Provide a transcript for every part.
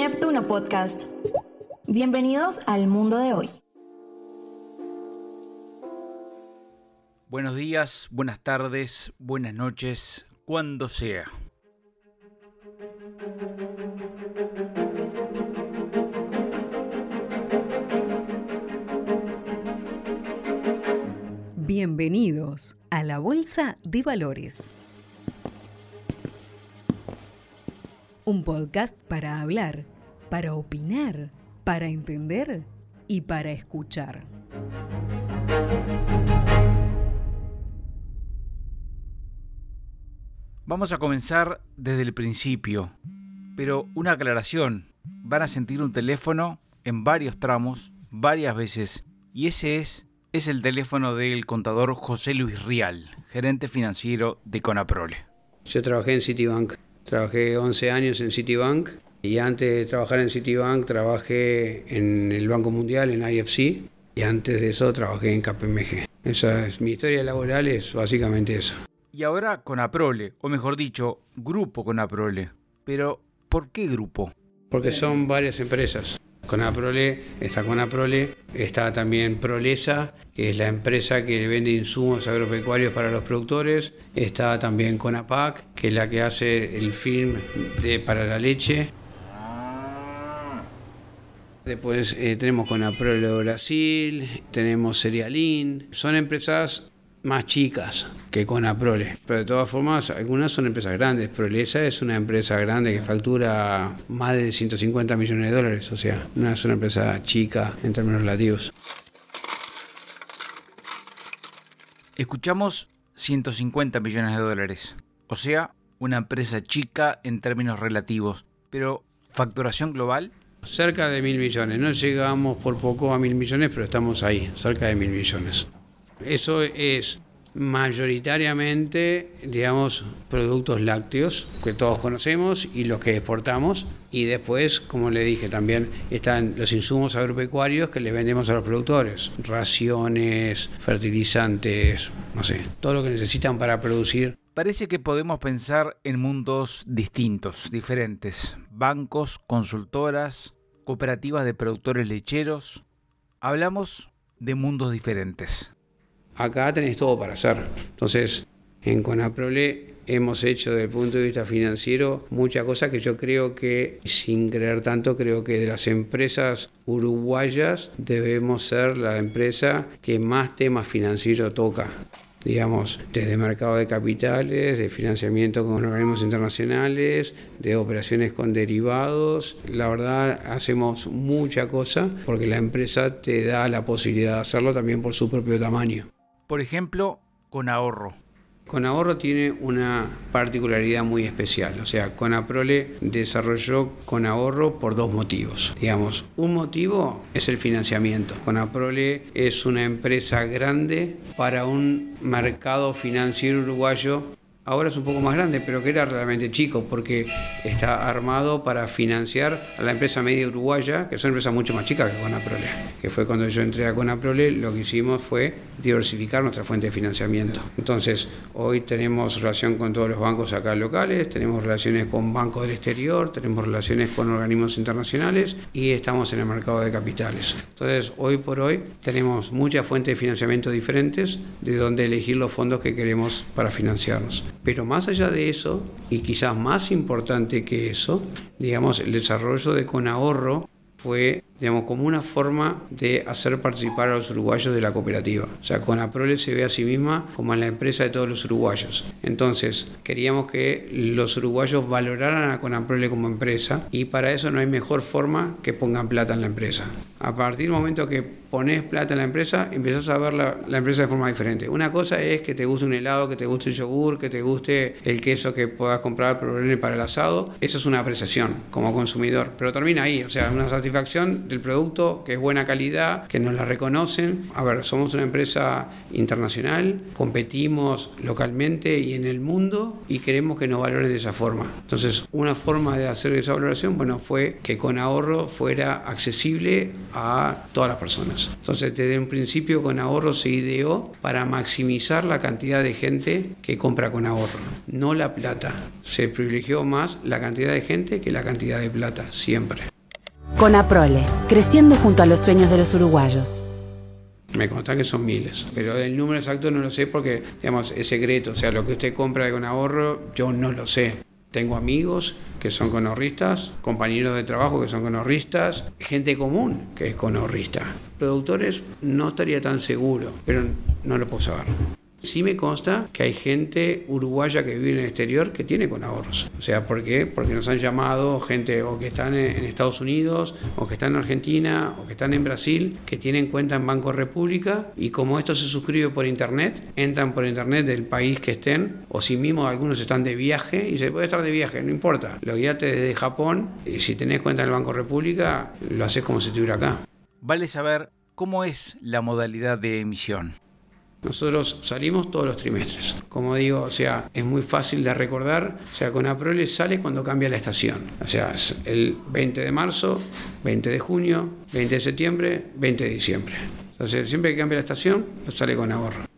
Neptuno Podcast. Bienvenidos al mundo de hoy. Buenos días, buenas tardes, buenas noches, cuando sea. Bienvenidos a la Bolsa de Valores. Un podcast para hablar, para opinar, para entender y para escuchar. Vamos a comenzar desde el principio, pero una aclaración. Van a sentir un teléfono en varios tramos, varias veces, y ese es, es el teléfono del contador José Luis Rial, gerente financiero de Conaprole. Yo trabajé en Citibank, trabajé 11 años en Citibank y antes de trabajar en Citibank trabajé en el Banco Mundial, en IFC, y antes de eso trabajé en KPMG. Esa es mi historia laboral, es básicamente eso. Y ahora Conaprole, o mejor dicho, Grupo Conaprole. Pero, ¿por qué grupo? Porque son varias empresas. Conaprole, está Conaprole, está también Prolesa, que es la empresa que vende insumos agropecuarios para los productores, está también Conapac, que es la que hace el film de, para la leche. Después eh, tenemos Conaprole Brasil, tenemos Cerealin, son empresas más chicas que Conaprole. Pero de todas formas, algunas son empresas grandes. Prolesa es una empresa grande que factura más de 150 millones de dólares. O sea, no es una empresa chica en términos relativos. Escuchamos 150 millones de dólares. O sea, una empresa chica en términos relativos. Pero, ¿facturación global? Cerca de mil millones. No llegamos por poco a mil millones, pero estamos ahí, cerca de mil millones. Eso es mayoritariamente, digamos, productos lácteos que todos conocemos y los que exportamos. Y después, como le dije, también están los insumos agropecuarios que le vendemos a los productores. Raciones, fertilizantes, no sé, todo lo que necesitan para producir. Parece que podemos pensar en mundos distintos, diferentes. Bancos, consultoras, cooperativas de productores lecheros. Hablamos de mundos diferentes acá tenés todo para hacer. Entonces, en Conaprole hemos hecho desde el punto de vista financiero muchas cosas que yo creo que, sin creer tanto, creo que de las empresas uruguayas debemos ser la empresa que más temas financieros toca digamos, desde mercado de capitales, de financiamiento con organismos internacionales, de operaciones con derivados. La verdad, hacemos mucha cosa porque la empresa te da la posibilidad de hacerlo también por su propio tamaño. Por ejemplo, con ahorro. Con ahorro tiene una particularidad muy especial, o sea, Conaprole desarrolló con ahorro por dos motivos. Digamos, un motivo es el financiamiento. Conaprole es una empresa grande para un mercado financiero uruguayo ahora es un poco más grande, pero que era realmente chico porque está armado para financiar a la empresa media uruguaya, que son empresas mucho más chicas que Conaprole. Que fue cuando yo entré a Conaprole, lo que hicimos fue diversificar nuestra fuente de financiamiento. Entonces, hoy tenemos relación con todos los bancos acá locales, tenemos relaciones con bancos del exterior, tenemos relaciones con organismos internacionales y estamos en el mercado de capitales. Entonces, hoy por hoy tenemos muchas fuentes de financiamiento diferentes de donde elegir los fondos que queremos para financiarnos. Pero más allá de eso, y quizás más importante que eso, digamos, el desarrollo de Conahorro fue digamos, como una forma de hacer participar a los uruguayos de la cooperativa. O sea, Conaprole se ve a sí misma como la empresa de todos los uruguayos. Entonces, queríamos que los uruguayos valoraran a Conaprole como empresa y para eso no hay mejor forma que pongan plata en la empresa. A partir del momento que pones plata en la empresa, empiezas a ver la, la empresa de forma diferente. Una cosa es que te guste un helado, que te guste el yogur, que te guste el queso que puedas comprar para el asado. Eso es una apreciación como consumidor, pero termina ahí, o sea, una satisfacción del producto, que es buena calidad, que nos la reconocen. A ver, somos una empresa internacional, competimos localmente y en el mundo y queremos que nos valoren de esa forma. Entonces, una forma de hacer esa valoración, bueno, fue que con ahorro fuera accesible a todas las personas. Entonces, desde un principio con ahorro se ideó para maximizar la cantidad de gente que compra con ahorro, no la plata. Se privilegió más la cantidad de gente que la cantidad de plata, siempre. Con Aprole, creciendo junto a los sueños de los uruguayos. Me consta que son miles, pero el número exacto no lo sé porque, digamos, es secreto. O sea, lo que usted compra con ahorro, yo no lo sé. Tengo amigos que son conorristas, compañeros de trabajo que son conorristas, gente común que es conorrista. Productores no estaría tan seguro, pero no lo puedo saber. Sí me consta que hay gente uruguaya que vive en el exterior que tiene con ahorros. O sea, ¿por qué? Porque nos han llamado gente o que están en Estados Unidos, o que están en Argentina, o que están en Brasil, que tienen cuenta en Banco República y como esto se suscribe por internet, entran por internet del país que estén, o si mismo algunos están de viaje y se puede estar de viaje, no importa. Lo guíate desde Japón y si tenés cuenta en el Banco República, lo haces como si estuviera acá. Vale saber cómo es la modalidad de emisión. Nosotros salimos todos los trimestres. Como digo, o sea, es muy fácil de recordar. O sea, con Aprole sale cuando cambia la estación. O sea, es el 20 de marzo, 20 de junio, 20 de septiembre, 20 de diciembre. Entonces, siempre que cambia la estación, sale con ahorro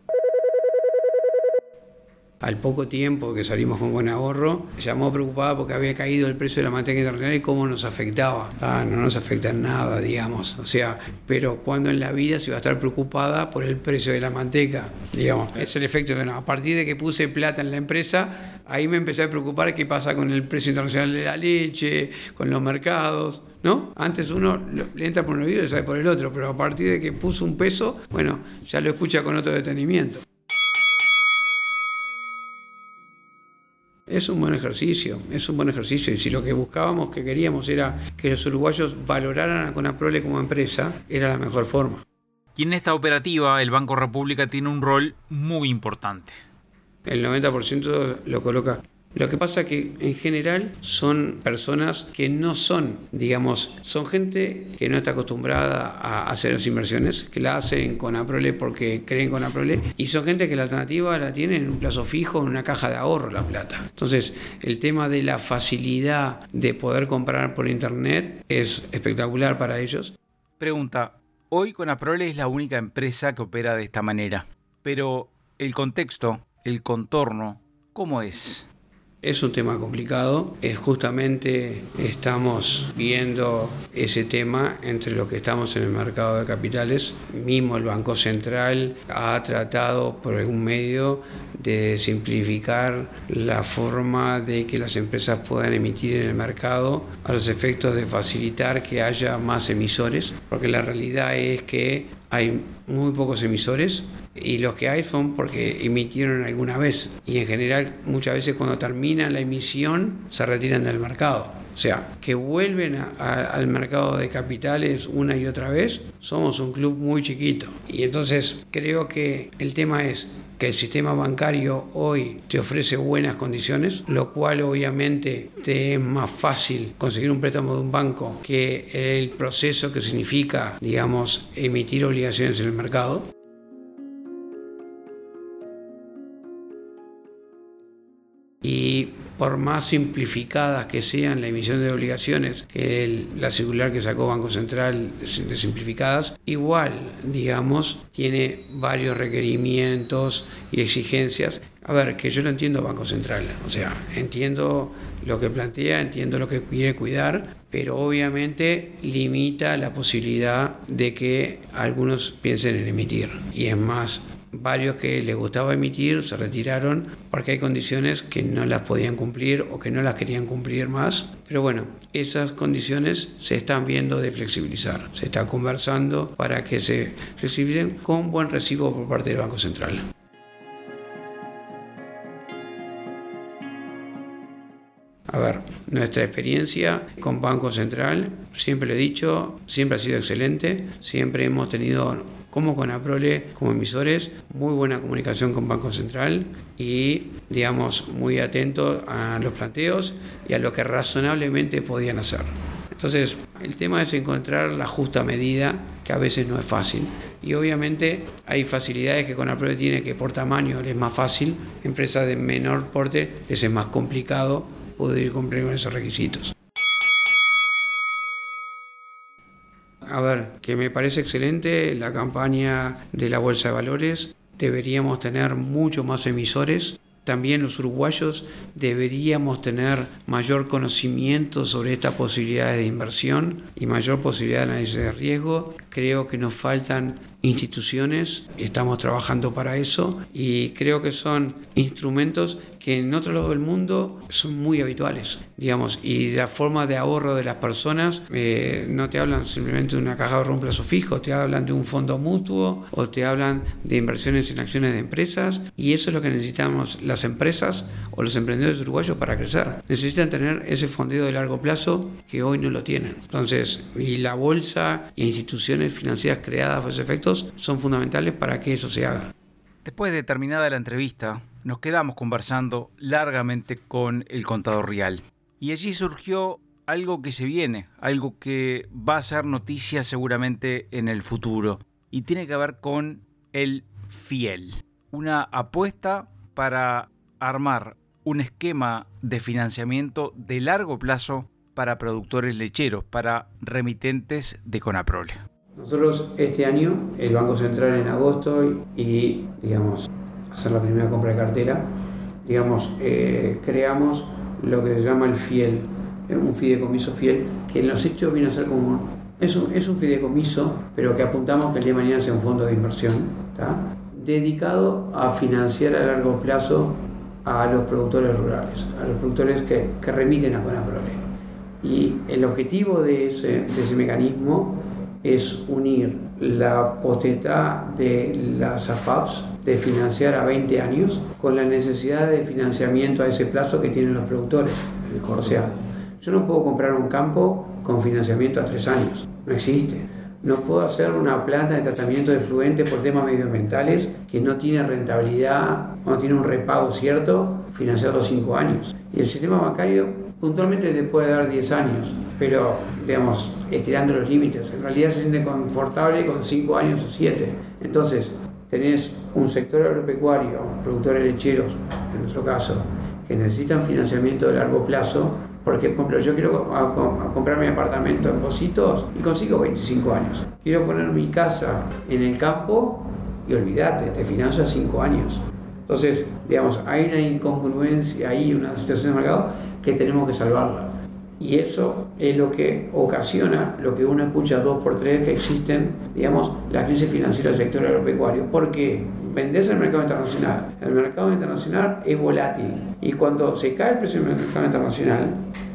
al poco tiempo que salimos con buen ahorro, llamó preocupada porque había caído el precio de la manteca internacional y cómo nos afectaba. Ah, no nos afecta en nada, digamos. O sea, pero cuando en la vida se va a estar preocupada por el precio de la manteca, digamos. Es el efecto de a partir de que puse plata en la empresa, ahí me empecé a preocupar qué pasa con el precio internacional de la leche, con los mercados. ¿No? Antes uno le entra por un oído y sale por el otro, pero a partir de que puso un peso, bueno, ya lo escucha con otro detenimiento. Es un buen ejercicio, es un buen ejercicio. Y si lo que buscábamos, que queríamos, era que los uruguayos valoraran a Conaprole como empresa, era la mejor forma. Y en esta operativa, el Banco República tiene un rol muy importante. El 90% lo coloca lo que pasa que en general son personas que no son, digamos, son gente que no está acostumbrada a hacer las inversiones, que la hacen con Aprole porque creen con Aprole, y son gente que la alternativa la tienen en un plazo fijo, en una caja de ahorro la plata. Entonces, el tema de la facilidad de poder comprar por internet es espectacular para ellos. Pregunta, hoy con Aprole es la única empresa que opera de esta manera, pero el contexto, el contorno, ¿cómo es? Es un tema complicado, es justamente estamos viendo ese tema entre los que estamos en el mercado de capitales. Mismo el Banco Central ha tratado por algún medio de simplificar la forma de que las empresas puedan emitir en el mercado a los efectos de facilitar que haya más emisores, porque la realidad es que hay muy pocos emisores y los que hay son porque emitieron alguna vez y en general muchas veces cuando terminan la emisión se retiran del mercado. O sea, que vuelven al mercado de capitales una y otra vez, somos un club muy chiquito. Y entonces creo que el tema es que el sistema bancario hoy te ofrece buenas condiciones, lo cual obviamente te es más fácil conseguir un préstamo de un banco que el proceso que significa, digamos, emitir obligaciones en el mercado. Y por más simplificadas que sean la emisión de obligaciones que la circular que sacó Banco Central de simplificadas, igual, digamos, tiene varios requerimientos y exigencias. A ver, que yo lo entiendo Banco Central, o sea, entiendo lo que plantea, entiendo lo que quiere cuidar, pero obviamente limita la posibilidad de que algunos piensen en emitir. Y es más, varios que les gustaba emitir se retiraron porque hay condiciones que no las podían cumplir o que no las querían cumplir más. Pero bueno, esas condiciones se están viendo de flexibilizar. Se está conversando para que se flexibilicen con buen recibo por parte del Banco Central. A ver, nuestra experiencia con Banco Central, siempre lo he dicho, siempre ha sido excelente, siempre hemos tenido como con Aprole, como emisores, muy buena comunicación con Banco Central y, digamos, muy atentos a los planteos y a lo que razonablemente podían hacer. Entonces, el tema es encontrar la justa medida, que a veces no es fácil. Y obviamente hay facilidades que con Aprole tiene que por tamaño les es más fácil, empresas de menor porte les es más complicado poder cumplir con esos requisitos. A ver, que me parece excelente la campaña de la Bolsa de Valores. Deberíamos tener mucho más emisores también los uruguayos deberíamos tener mayor conocimiento sobre estas posibilidades de inversión y mayor posibilidad de análisis de riesgo. Creo que nos faltan instituciones, estamos trabajando para eso y creo que son instrumentos que en otro lado del mundo son muy habituales, digamos, y la forma de ahorro de las personas eh, no te hablan simplemente de una caja de ahorro un plazo fijo, te hablan de un fondo mutuo o te hablan de inversiones en acciones de empresas y eso es lo que necesitamos las empresas o los emprendedores uruguayos para crecer. Necesitan tener ese fondeo de largo plazo que hoy no lo tienen. Entonces, y la bolsa e instituciones financieras creadas para esos efectos son fundamentales para que eso se haga. Después de terminada la entrevista, nos quedamos conversando largamente con el contador Real. Y allí surgió algo que se viene, algo que va a ser noticia seguramente en el futuro. Y tiene que ver con el fiel. Una apuesta para armar un esquema de financiamiento de largo plazo para productores lecheros, para remitentes de Conaprole. Nosotros este año, el Banco Central en agosto y, digamos, hacer la primera compra de cartera, digamos, eh, creamos lo que se llama el fiel, un fideicomiso fiel, que en los hechos viene a ser como es un, es un fideicomiso, pero que apuntamos que el día de mañana sea un fondo de inversión, dedicado a financiar a largo plazo a los productores rurales, a los productores que, que remiten a Conaprole. Y el objetivo de ese, de ese mecanismo es unir la potestad de las AFAPs de financiar a 20 años con la necesidad de financiamiento a ese plazo que tienen los productores. O sea, yo no puedo comprar un campo con financiamiento a 3 años, no existe. No puedo hacer una planta de tratamiento de fluente por temas medioambientales que no tiene rentabilidad, no tiene un repago cierto, financiarlo 5 años. Y el sistema bancario puntualmente te puede dar 10 años, pero digamos, estirando los límites. En realidad se siente confortable con 5 años o 7. Entonces, tenés un sector agropecuario, productores lecheros, en nuestro caso, que necesitan financiamiento de largo plazo, porque, por ejemplo, yo quiero comprar mi apartamento en Positos y consigo 25 años. Quiero poner mi casa en el campo y olvídate, te financio a 5 años. Entonces, digamos, hay una incongruencia ahí, una situación de mercado que tenemos que salvarla. Y eso es lo que ocasiona lo que uno escucha dos por tres que existen, digamos, la crisis financiera del sector agropecuario. Porque vendés el mercado internacional. El mercado internacional es volátil. Y cuando se cae el precio del mercado internacional,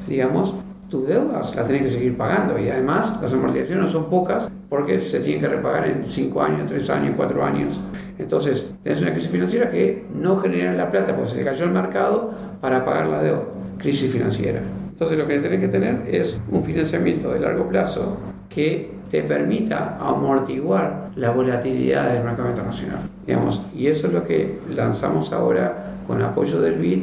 digamos, tus deudas las tenés que seguir pagando. Y además, las amortizaciones son pocas porque se tienen que repagar en 5 años, 3 años, 4 años. Entonces, tenés una crisis financiera que no genera la plata porque se cayó el mercado para pagar la deuda. Crisis financiera. Entonces lo que tenés que tener es un financiamiento de largo plazo que te permita amortiguar la volatilidad del mercado internacional. Digamos, y eso es lo que lanzamos ahora con apoyo del BID,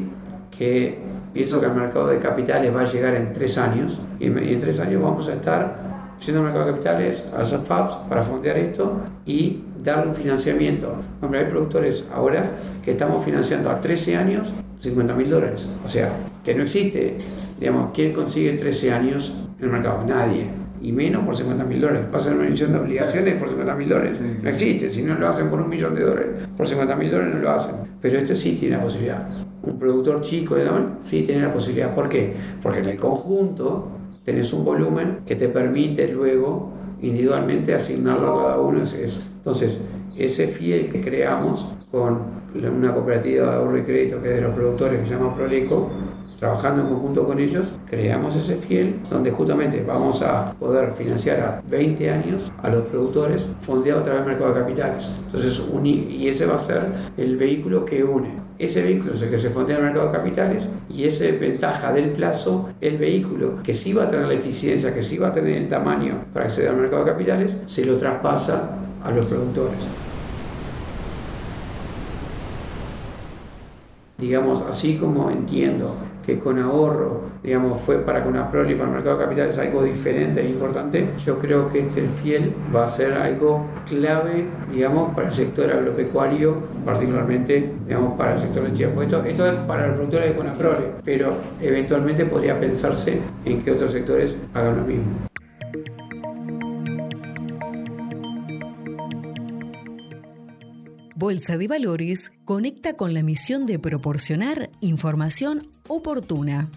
que pienso que el mercado de capitales va a llegar en tres años, y en tres años vamos a estar siendo el mercado de capitales a los FABs para fondear esto y darle un financiamiento. Hombre, hay productores ahora que estamos financiando a 13 años 50 mil dólares. O sea, que no existe, digamos, ¿quién consigue 13 años en el mercado? Nadie. Y menos por 50 mil dólares. Pasa una emisión de obligaciones por 50 mil dólares. No existe. Si no lo hacen por un millón de dólares, por 50 mil dólares no lo hacen. Pero este sí tiene la posibilidad. Un productor chico de sí tiene la posibilidad. ¿Por qué? Porque en el conjunto tenés un volumen que te permite luego individualmente asignarlo a cada uno. Es Entonces, ese fiel que creamos con una cooperativa de ahorro y crédito que es de los productores que se llama Proleco, trabajando en conjunto con ellos, creamos ese fiel donde justamente vamos a poder financiar a 20 años a los productores fondeado a través del mercado de capitales. Entonces, y ese va a ser el vehículo que une. Ese vehículo es el que se fondea en el mercado de capitales y esa ventaja del plazo, el vehículo que sí va a tener la eficiencia, que sí va a tener el tamaño para acceder al mercado de capitales, se lo traspasa a los productores. digamos, así como entiendo que con ahorro, digamos, fue para Conaprol y para el mercado de capitales algo diferente e importante, yo creo que este fiel va a ser algo clave, digamos, para el sector agropecuario, particularmente, digamos, para el sector de Chile. Esto, esto, es para los productores de Conaprole, pero eventualmente podría pensarse en que otros sectores hagan lo mismo. Bolsa de Valores conecta con la misión de proporcionar información oportuna.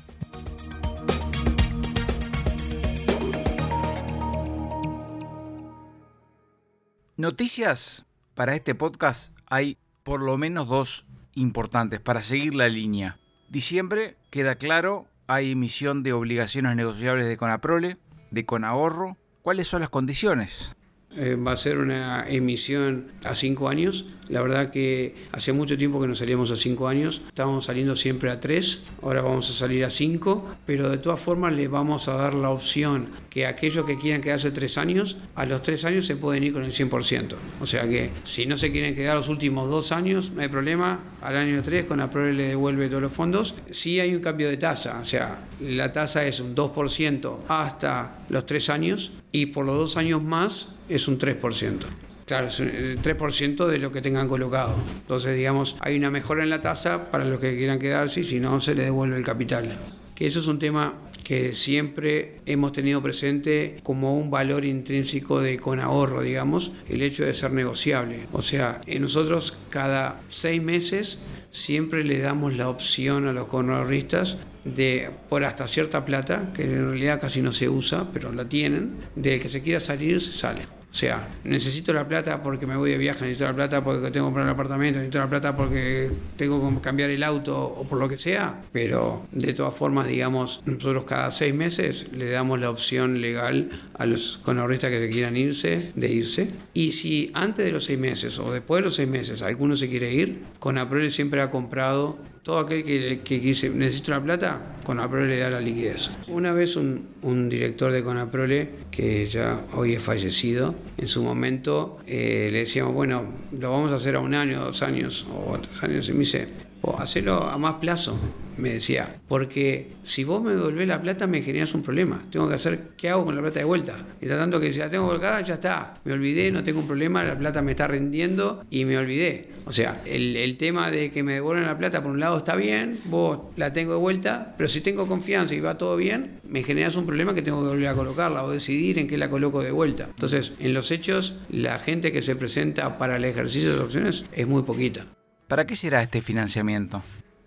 Noticias para este podcast hay por lo menos dos importantes para seguir la línea. Diciembre, queda claro, hay emisión de obligaciones negociables de Conaprole, de Conahorro. ¿Cuáles son las condiciones? Eh, va a ser una emisión a cinco años. La verdad que hace mucho tiempo que no salíamos a cinco años. Estábamos saliendo siempre a tres. Ahora vamos a salir a cinco. Pero de todas formas le vamos a dar la opción que aquellos que quieran quedarse tres años, a los tres años se pueden ir con el 100%. O sea que si no se quieren quedar los últimos dos años, no hay problema. Al año tres con la PROE le devuelve todos los fondos. Sí hay un cambio de tasa. O sea, la tasa es un 2% hasta los tres años y por los dos años más es un 3%. Claro, es el 3% de lo que tengan colocado. Entonces, digamos, hay una mejora en la tasa para los que quieran quedarse y si no, se les devuelve el capital. Que eso es un tema que siempre hemos tenido presente como un valor intrínseco de con ahorro, digamos, el hecho de ser negociable. O sea, nosotros cada seis meses siempre le damos la opción a los conahorristas de por hasta cierta plata, que en realidad casi no se usa, pero la tienen, del que se quiera salir, se sale. O sea, necesito la plata porque me voy de viaje, necesito la plata porque tengo que comprar el apartamento, necesito la plata porque tengo que cambiar el auto o por lo que sea, pero de todas formas, digamos, nosotros cada seis meses le damos la opción legal a los conahorristas que quieran irse, de irse. Y si antes de los seis meses o después de los seis meses alguno se quiere ir, Conaprole siempre ha comprado todo aquel que, que dice necesito la plata, Conaprole le da la liquidez. Una vez un, un director de Conaprole, que ya hoy es fallecido, en su momento eh, le decíamos, bueno, lo vamos a hacer a un año, dos años o tres años, y me dice, o hacerlo a más plazo me decía, porque si vos me devolvés la plata me generas un problema. Tengo que hacer, ¿qué hago con la plata de vuelta? Y tanto que si la tengo colgada, ya está. Me olvidé, no tengo un problema, la plata me está rendiendo y me olvidé. O sea, el, el tema de que me devuelvan la plata, por un lado está bien, vos la tengo de vuelta, pero si tengo confianza y va todo bien, me generas un problema que tengo que volver a colocarla o decidir en qué la coloco de vuelta. Entonces, en los hechos, la gente que se presenta para el ejercicio de opciones es muy poquita. ¿Para qué será este financiamiento?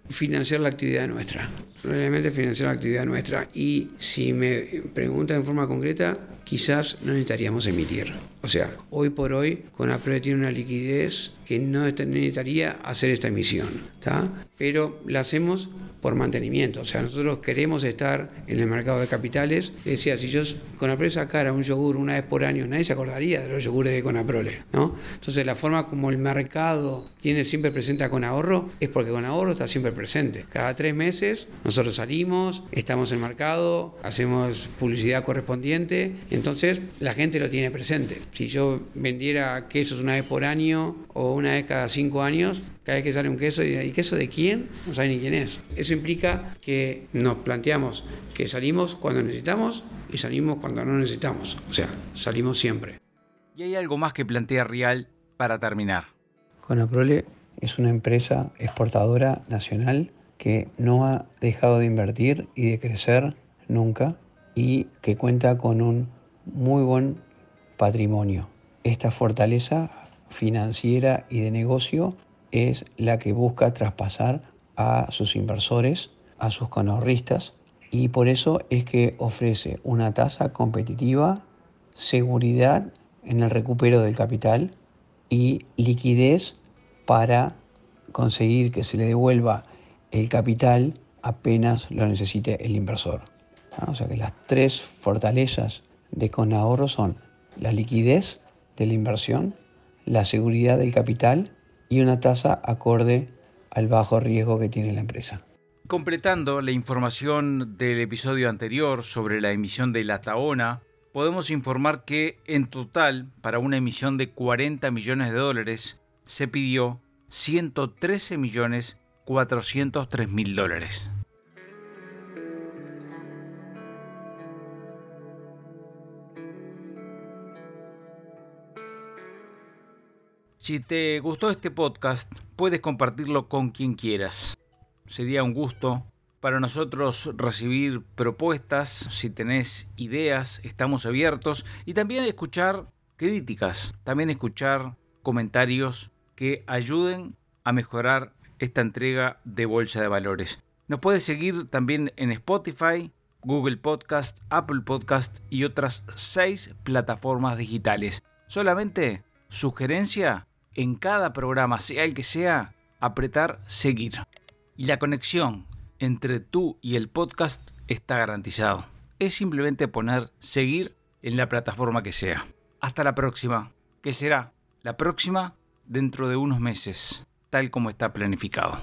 financiar la actividad nuestra, realmente financiar la actividad nuestra. Y si me preguntan en forma concreta, quizás no necesitaríamos emitir. O sea, hoy por hoy, con Conapre tiene una liquidez que no necesitaría hacer esta emisión, ¿está? pero la hacemos por mantenimiento. O sea, nosotros queremos estar en el mercado de capitales. Decía, si yo con Conaprole sacara un yogur una vez por año, nadie se acordaría de los yogures de Conaprole, ¿no? Entonces, la forma como el mercado tiene siempre presente a con ahorro es porque con ahorro está siempre presente. Cada tres meses nosotros salimos, estamos en el mercado, hacemos publicidad correspondiente, entonces la gente lo tiene presente. Si yo vendiera quesos una vez por año o una vez cada cinco años, cada vez que sale un queso, ¿y queso de quién? No sabe ni quién es. Eso implica que nos planteamos que salimos cuando necesitamos y salimos cuando no necesitamos. O sea, salimos siempre. Y hay algo más que plantea Real para terminar. Conaprole es una empresa exportadora nacional que no ha dejado de invertir y de crecer nunca y que cuenta con un muy buen patrimonio. Esta fortaleza financiera y de negocio es la que busca traspasar a sus inversores, a sus conorristas, y por eso es que ofrece una tasa competitiva, seguridad en el recupero del capital y liquidez para conseguir que se le devuelva el capital apenas lo necesite el inversor. Ah, o sea que las tres fortalezas de Conahorro son la liquidez de la inversión, la seguridad del capital y una tasa acorde al bajo riesgo que tiene la empresa. Completando la información del episodio anterior sobre la emisión de la Taona, podemos informar que en total, para una emisión de 40 millones de dólares, se pidió 113 millones 403 mil dólares. Si te gustó este podcast, puedes compartirlo con quien quieras. Sería un gusto para nosotros recibir propuestas, si tenés ideas, estamos abiertos y también escuchar críticas, también escuchar comentarios que ayuden a mejorar esta entrega de Bolsa de Valores. Nos puedes seguir también en Spotify, Google Podcast, Apple Podcast y otras seis plataformas digitales. Solamente sugerencia en cada programa, sea el que sea, apretar seguir. Y la conexión entre tú y el podcast está garantizado. Es simplemente poner seguir en la plataforma que sea. Hasta la próxima, que será la próxima dentro de unos meses, tal como está planificado.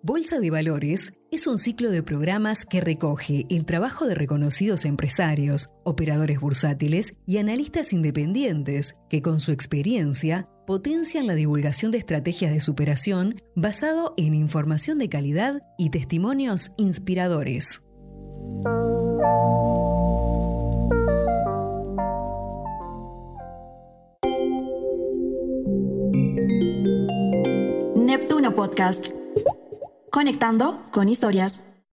Bolsa de Valores es un ciclo de programas que recoge el trabajo de reconocidos empresarios, operadores bursátiles y analistas independientes que con su experiencia potencian la divulgación de estrategias de superación basado en información de calidad y testimonios inspiradores. Neptuno Podcast. Conectando con historias.